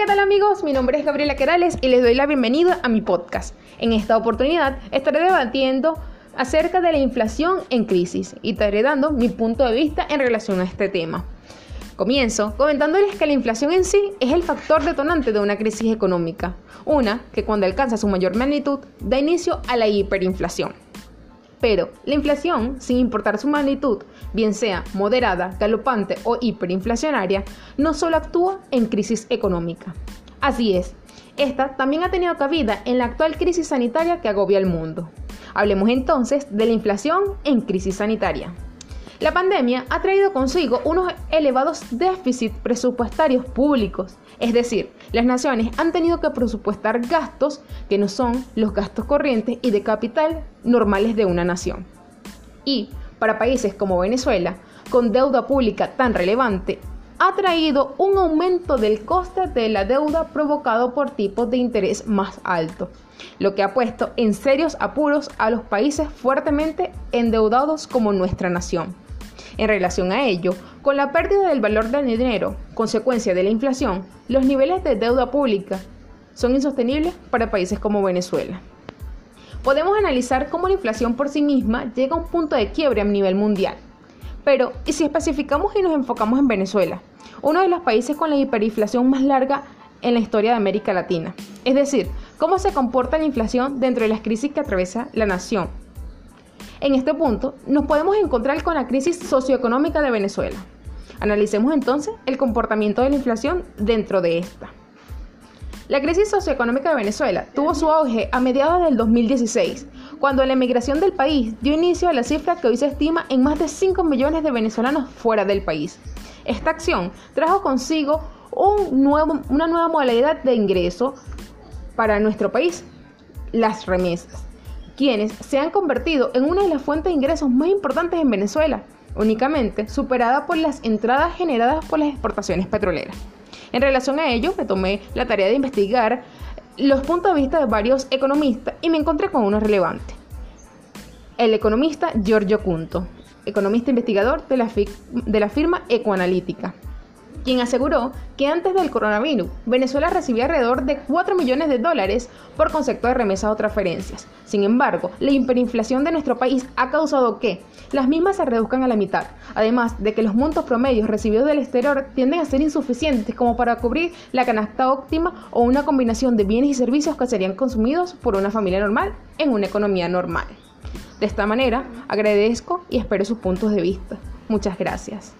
¿qué tal amigos? Mi nombre es Gabriela Querales y les doy la bienvenida a mi podcast. En esta oportunidad estaré debatiendo acerca de la inflación en crisis y estaré dando mi punto de vista en relación a este tema. Comienzo comentándoles que la inflación en sí es el factor detonante de una crisis económica, una que cuando alcanza su mayor magnitud da inicio a la hiperinflación. Pero la inflación, sin importar su magnitud, bien sea moderada, galopante o hiperinflacionaria, no solo actúa en crisis económica. Así es, esta también ha tenido cabida en la actual crisis sanitaria que agobia al mundo. Hablemos entonces de la inflación en crisis sanitaria. La pandemia ha traído consigo unos elevados déficits presupuestarios públicos, es decir, las naciones han tenido que presupuestar gastos que no son los gastos corrientes y de capital normales de una nación. Y para países como Venezuela, con deuda pública tan relevante, ha traído un aumento del coste de la deuda provocado por tipos de interés más altos, lo que ha puesto en serios apuros a los países fuertemente endeudados como nuestra nación. En relación a ello, con la pérdida del valor del dinero, consecuencia de la inflación, los niveles de deuda pública son insostenibles para países como Venezuela. Podemos analizar cómo la inflación por sí misma llega a un punto de quiebre a nivel mundial. Pero, ¿y si especificamos y nos enfocamos en Venezuela? Uno de los países con la hiperinflación más larga en la historia de América Latina. Es decir, cómo se comporta la inflación dentro de las crisis que atraviesa la nación, en este punto, nos podemos encontrar con la crisis socioeconómica de Venezuela. Analicemos entonces el comportamiento de la inflación dentro de esta. La crisis socioeconómica de Venezuela tuvo su auge a mediados del 2016, cuando la emigración del país dio inicio a la cifra que hoy se estima en más de 5 millones de venezolanos fuera del país. Esta acción trajo consigo una nueva modalidad de ingreso para nuestro país, las remesas quienes se han convertido en una de las fuentes de ingresos más importantes en Venezuela, únicamente superada por las entradas generadas por las exportaciones petroleras. En relación a ello, me tomé la tarea de investigar los puntos de vista de varios economistas y me encontré con uno relevante. El economista Giorgio Cunto, economista investigador de la, de la firma Ecoanalítica, quien aseguró que antes del coronavirus, Venezuela recibía alrededor de 4 millones de dólares por concepto de remesas o transferencias. Sin embargo, la hiperinflación de nuestro país ha causado que las mismas se reduzcan a la mitad, además de que los montos promedios recibidos del exterior tienden a ser insuficientes como para cubrir la canasta óptima o una combinación de bienes y servicios que serían consumidos por una familia normal en una economía normal. De esta manera, agradezco y espero sus puntos de vista. Muchas gracias.